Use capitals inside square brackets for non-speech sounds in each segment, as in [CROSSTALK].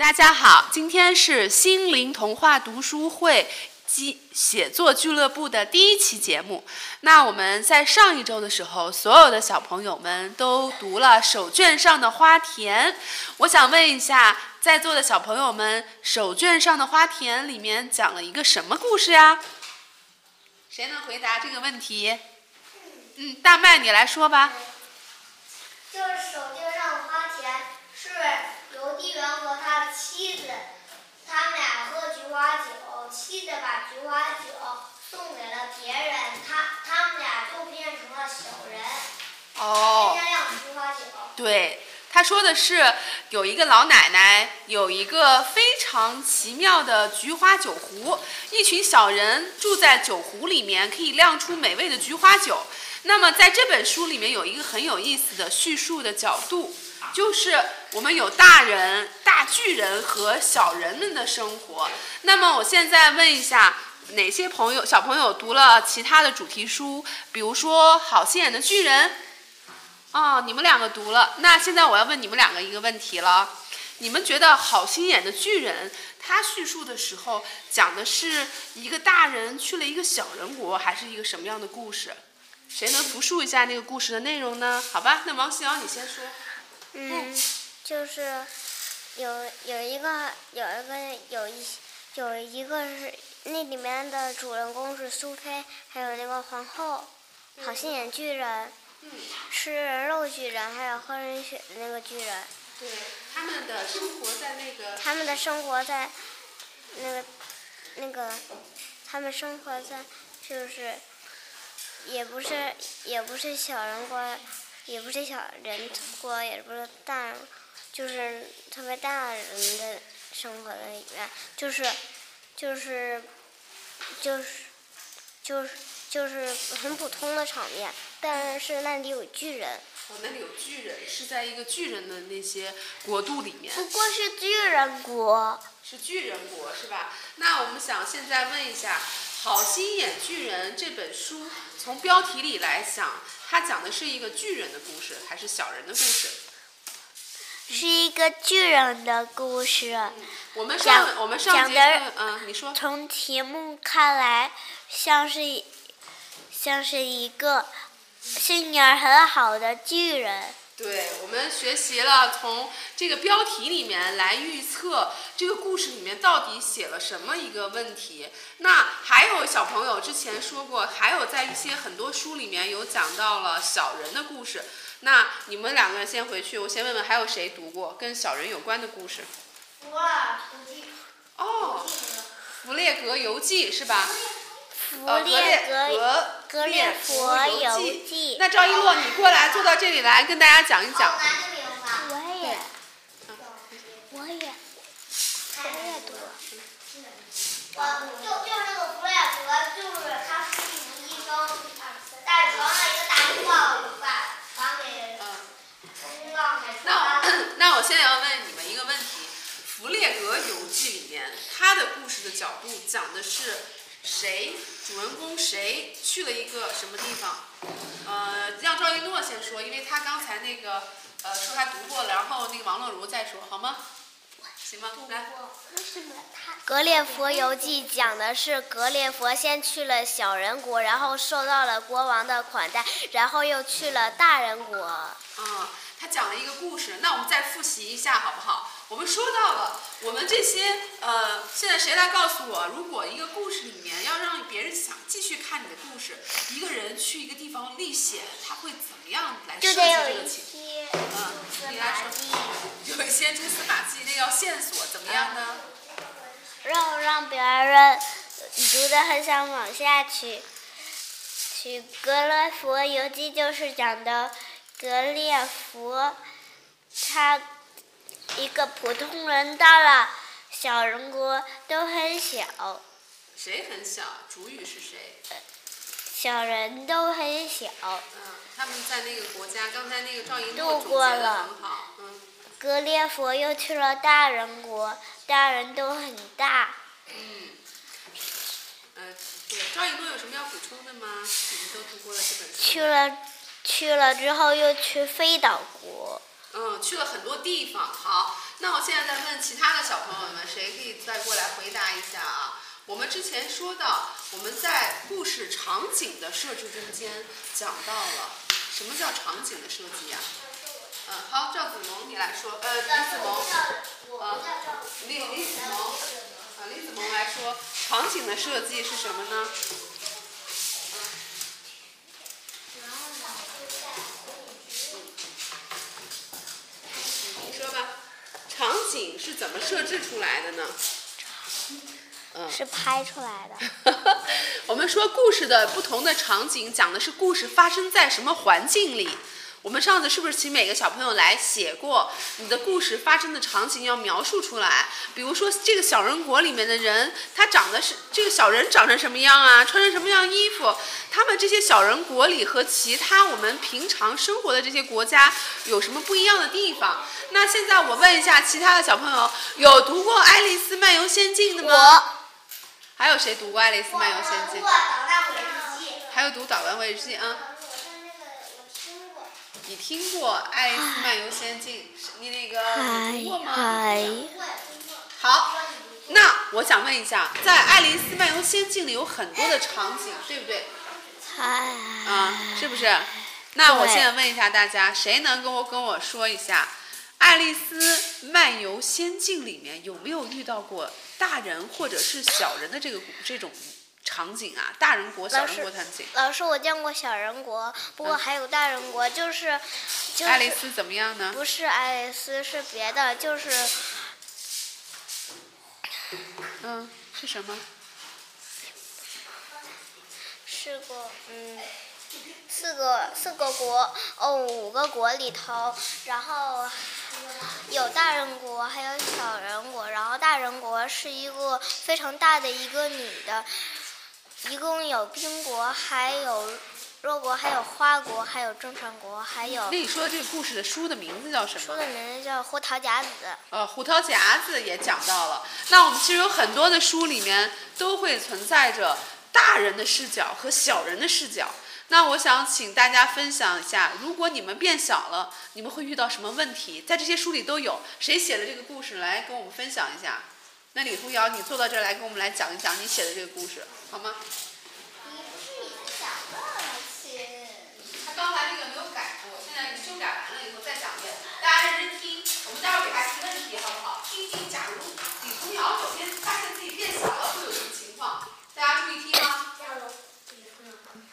大家好，今天是心灵童话读书会及写作俱乐部的第一期节目。那我们在上一周的时候，所有的小朋友们都读了手绢上的花田。我想问一下，在座的小朋友们，手绢上的花田里面讲了一个什么故事呀？谁能回答这个问题？嗯，大麦，你来说吧。就是手绢上的花田是邮递员和他的妻子，他们俩喝菊花酒，妻子把菊花酒送给了别人，他他们俩就变成了小人，哦天天酿菊花酒。对，他说的是有一个老奶奶有一个非常奇妙的菊花酒壶，一群小人住在酒壶里面，可以酿出美味的菊花酒。那么在这本书里面有一个很有意思的叙述的角度，就是我们有大人、大巨人和小人们的生活。那么我现在问一下。哪些朋友小朋友读了其他的主题书？比如说《好心眼的巨人》，哦，你们两个读了。那现在我要问你们两个一个问题了：你们觉得好心眼的巨人，他叙述的时候讲的是一个大人去了一个小人国，还是一个什么样的故事？谁能复述一下那个故事的内容呢？好吧，那王希瑶你先说。嗯，就是有有一个有一个有一有一个是那里面的主人公是苏菲，还有那个皇后，好心眼巨人，嗯，吃人肉巨人，还有喝人血的那个巨人。对，他们的生活在那个他们的生活在那个那个，他们生活在就是也不是也不是小人国，也不是小人国，也不是大人，就是特别大人的生活的里面，就是就是就是就是就是很普通的场面，但是那里有巨人。哦，那里有巨人，是在一个巨人的那些国度里面。不过是巨人国。是巨人国是吧？那我们想现在问一下，《好心眼巨人》这本书从标题里来讲，它讲的是一个巨人的故事，还是小人的故事？是一个巨人的故事。我们上我们上节课，嗯，你说。从题目看来，像是一像是一个心眼很好的巨人。对，我们学习了从这个标题里面来预测这个故事里面到底写了什么一个问题。那还有小朋友之前说过，还有在一些很多书里面有讲到了小人的故事。那你们两个人先回去，我先问问还有谁读过跟小人有关的故事？福尔图记。哦，《弗列格游记》是吧？弗呃，列格格格列列佛游记记。那赵一诺，你过来坐到这里来，跟大家讲一讲。我也，我也，我也读。我就就是那个弗列格，就是他是一名医生，但是传了一个大公报，把传给嗯。公告给那他。[COUGHS] 那我现在要问你们一个问题，《弗列格游记》里面，他的故事的角度讲的是谁，主人公谁去了一个什么地方？呃，让赵一诺先说，因为他刚才那个呃说他读过了，然后那个王乐如再说，好吗？行吗？来，格列佛游记讲的是格列佛先去了小人国，然后受到了国王的款待，然后又去了大人国。嗯，他讲了一个故事，那我们再复习一下好不好？我们说到了，我们这些呃，现在谁来告诉我，如果一个故事里面要让别人想继续看你的故事，一个人去一个地方历险，他会怎么样来设计就得有一这个情？些嗯你来说马 [LAUGHS] 迹，有一些蛛丝马迹，那要线索，怎么样呢？让让别人读的很想往下去。去格列佛游记就是讲的格列佛，他一个普通人到了小人国都很小，谁很小？主语是谁？小人都很小。嗯，他们在那个国家，刚才那个赵一诺度总结的过了很好，嗯格列佛又去了大人国，大人都很大。嗯，呃，对，赵一诺有什么要补充的吗？你们都读过了这本书。去了，去了之后又去飞岛国。嗯，去了很多地方。好，那我现在再问其他的小朋友们，谁可以再过来回答一下啊？我们之前说到，我们在故事场景的设置中间讲到了什么叫场景的设计呀、嗯，好，赵子萌你来说，呃，李子萌，啊，李李子萌，啊，李子萌来说，场景的设计是什么呢？你说吧，场景是怎么设置出来的呢？嗯。是拍出来的。[LAUGHS] 我们说故事的不同的场景，讲的是故事发生在什么环境里。我们上次是不是请每个小朋友来写过你的故事发生的场景要描述出来？比如说这个小人国里面的人，他长得是这个小人长成什么样啊？穿成什么样衣服？他们这些小人国里和其他我们平常生活的这些国家有什么不一样的地方？那现在我问一下其他的小朋友，有读过《爱丽丝漫游仙境》的吗？我还有谁读过《爱丽丝漫游仙境》？还有读《导弹回日记》啊？你听过《爱丽丝漫游仙境》？你那个你读过吗？嗨，好，那我想问一下，在《爱丽丝漫游仙境》里有很多的场景，对不对？嗨，啊，是不是？那我现在问一下大家，谁能跟我跟我说一下，《爱丽丝漫游仙境》里面有没有遇到过大人或者是小人的这个这种场景啊？大人国、小人国场景。老师，我见过小人国，不过嗯还有大人国，就是就是爱丽丝怎么样呢？不是爱丽丝，是别的，就是嗯，是什么？是个嗯，四个四个国哦，五个国里头，然后有大人国，还有小人国，然后大人国是一个非常大的一个女的，一共有冰国，还有肉国，还有花国，还有正常国，还有那你说这个故事的书的名字叫什么？书的名字叫《胡桃夹子》。呃，胡桃夹子也讲到了。那我们其实有很多的书里面都会存在着大人的视角和小人的视角。那我想请大家分享一下，如果你们变小了，你们会遇到什么问题？在这些书里都有。谁写的这个故事？来跟我们分享一下。那李图瑶，你坐到这儿来跟我们来讲一讲你写的这个故事，好吗？他刚才那个没有改过，现在修改完了以后再讲一遍，大家认真听，我们待会儿给他提问题，好不好？听听，假如李图瑶首先发现自己变小了，会有什么情况？大家注意听啊。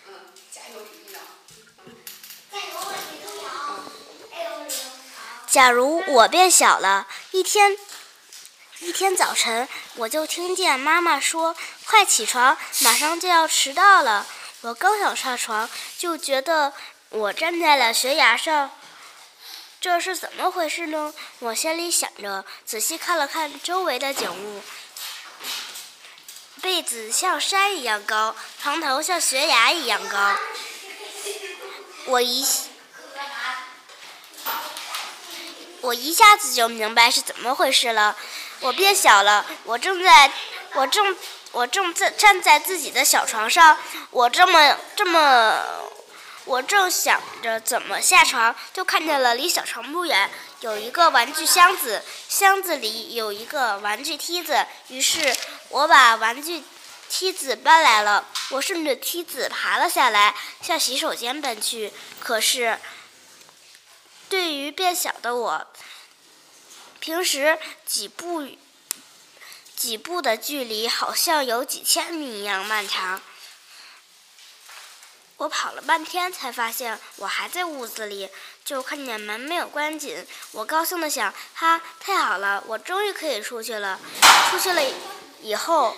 嗯，加油，李图瑶。假如我变小了，一天，一天早晨，我就听见妈妈说：“快起床，马上就要迟到了。”我刚想上床，就觉得我站在了悬崖上。这是怎么回事呢？我心里想着，仔细看了看周围的景物。被子像山一样高，床头像悬崖一样高。我一我一下子就明白是怎么回事了。我变小了，我正在，我正，我正在站在自己的小床上，我这么这么，我正想着怎么下床，就看见了离小床不远有一个玩具箱子，箱子里有一个玩具梯子。于是我把玩具梯子搬来了，我顺着梯子爬了下来，向洗手间奔去。可是。对于变小的我，平时几步几步的距离好像有几千米一样漫长。我跑了半天，才发现我还在屋子里，就看见门没有关紧。我高兴的想：哈，太好了，我终于可以出去了。出去了以后，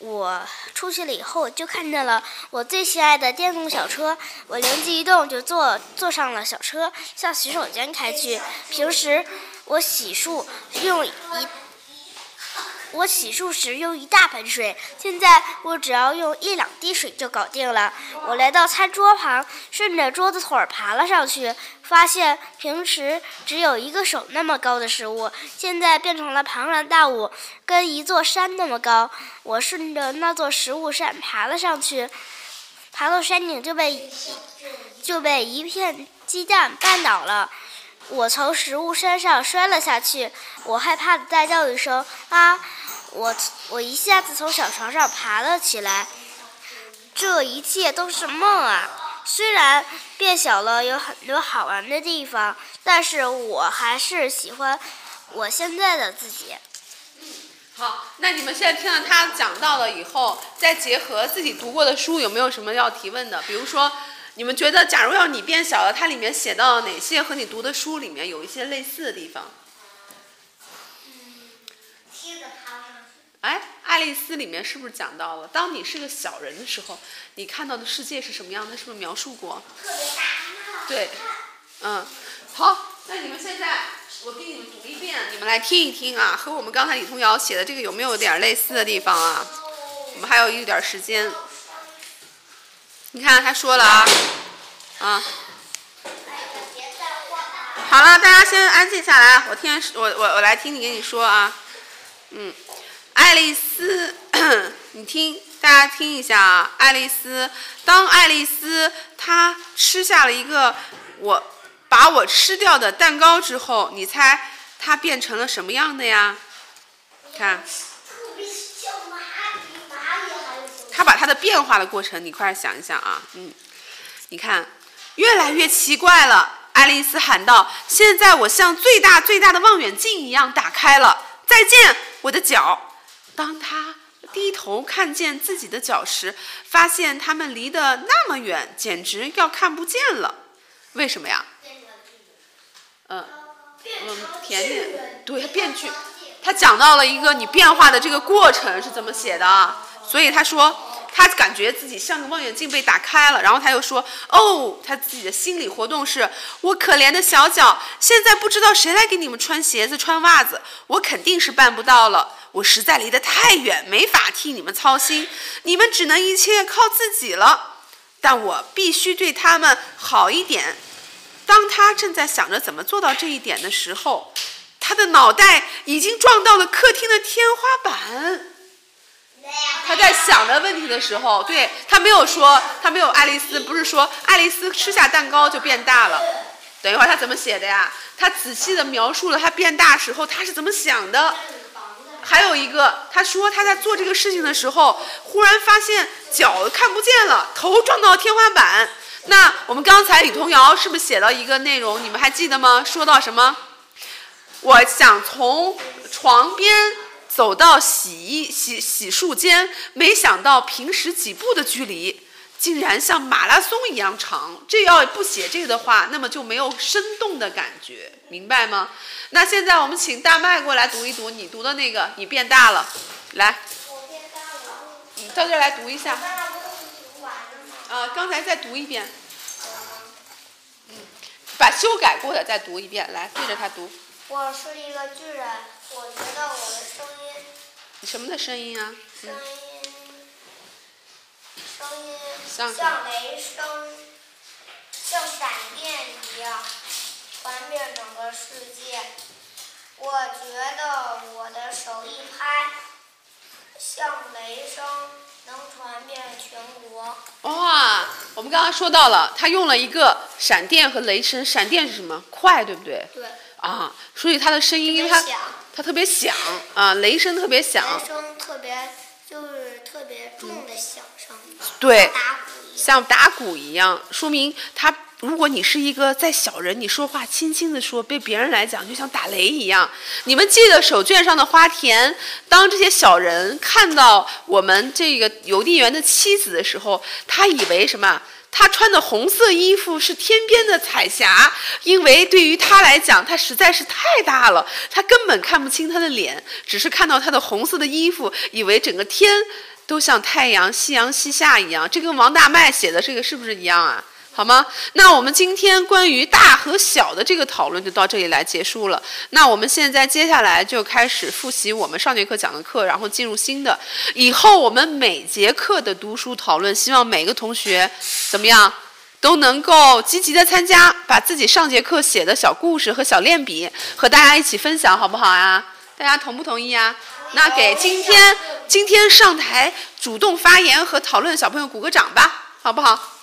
我出去了以后，就看见了我最心爱的电动小车。我灵机一动，就坐坐上了小车，向洗手间开去。平时我洗漱用一，我洗漱时用一大盆水，现在我只要用一两滴水就搞定了。我来到餐桌旁，顺着桌子腿儿爬了上去，发现平时只有一个手那么高的食物，现在变成了庞然大物，跟一座山那么高。我顺着那座食物山爬了上去，爬到山顶就被就被一片鸡蛋绊倒了。我从食物山上摔了下去，我害怕的大叫一声啊！我我一下子从小床上爬了起来。这一切都是梦啊！虽然变小了有很多好玩的地方，但是我还是喜欢我现在的自己。好，那你们现在听了他讲到了以后，再结合自己读过的书，有没有什么要提问的？比如说，你们觉得假如要你变小了，它里面写到哪些和你读的书里面有一些类似的地方？哎，爱丽丝里面是不是讲到了，当你是个小人的时候，你看到的世界是什么样的？是不是描述过？特别大。对，嗯，好，那你们现在我给你们读一遍，你们来听一听啊，和我们刚才李童瑶写的这个有没有点类似的地方啊？我们还有一点时间。你看他说了啊，啊。好了，大家先安静下来，我听我我我来听你跟你说啊，嗯。爱丽丝，你听，大家听一下啊！爱丽丝，当爱丽丝她吃下了一个我把我吃掉的蛋糕之后，你猜她变成了什么样的呀？看，她把它的变化的过程，你快想一想啊！嗯，你看，越来越奇怪了。爱丽丝喊道：“现在我像最大最大的望远镜一样打开了，再见，我的脚。”当她低头看见自己的脚时，发现它们离得那么远，简直要看不见了。为什么呀？嗯嗯，甜甜，对，变巨。他讲到了一个你变化的这个过程是怎么写的啊？所以他说他感觉自己像个望远镜被打开了，然后他又说哦，他自己的心理活动是：我可怜的小脚，现在不知道谁来给你们穿鞋子、穿袜子，我肯定是办不到了。我实在离得太远，没法替你们操心，你们只能一切靠自己了。但我必须对他们好一点。当他正在想着怎么做到这一点的时候，他的脑袋已经撞到了客厅的天花板。他在想的问题的时候，对他没有说，他没有爱丽丝，不是说爱丽丝吃下蛋糕就变大了。等一会儿他怎么写的呀？他仔细的描述了他变大时候他是怎么想的。还有一个，他说他在做这个事情的时候，忽然发现脚看不见了，头撞到天花板。那我们刚才李童瑶是不是写到一个内容？你们还记得吗？说到什么？我想从床边走到洗衣洗洗漱间，没想到平时几步的距离。竟然像马拉松一样长，这要不写这个的话，那么就没有生动的感觉，明白吗？那现在我们请大麦过来读一读你读的那个，你变大了，来。我变大了。你到这儿来读一下。啊，刚才再读一遍。嗯，把修改过的再读一遍，来对着他读。我是一个巨人，我觉得我的声音。什么的声音啊？声音。声音像雷声，像闪电一样传遍整个世界。我觉得我的手一拍，像雷声能传遍全国。哇，我们刚刚说到了，他用了一个闪电和雷声。闪电是什么？快，对不对？对。啊，所以他的声音，因为他他特别响啊，雷声特别响。雷声特别就是特别重的响声。对，像打鼓一样，说明他。如果你是一个在小人，你说话轻轻的说，被别人来讲就像打雷一样。你们记得手绢上的花田，当这些小人看到我们这个邮递员的妻子的时候，他以为什么？他穿的红色衣服是天边的彩霞，因为对于他来讲，他实在是太大了，他根本看不清他的脸，只是看到他的红色的衣服，以为整个天。都像太阳夕阳西下一样，这跟王大麦写的这个是不是一样啊？好吗？那我们今天关于大和小的这个讨论就到这里来结束了。那我们现在接下来就开始复习我们上节课讲的课，然后进入新的。以后我们每节课的读书讨论，希望每个同学怎么样都能够积极的参加，把自己上节课写的小故事和小练笔和大家一起分享，好不好呀？大家同不同意啊？那给今天今天上台主动发言和讨论的小朋友鼓个掌吧，好不好？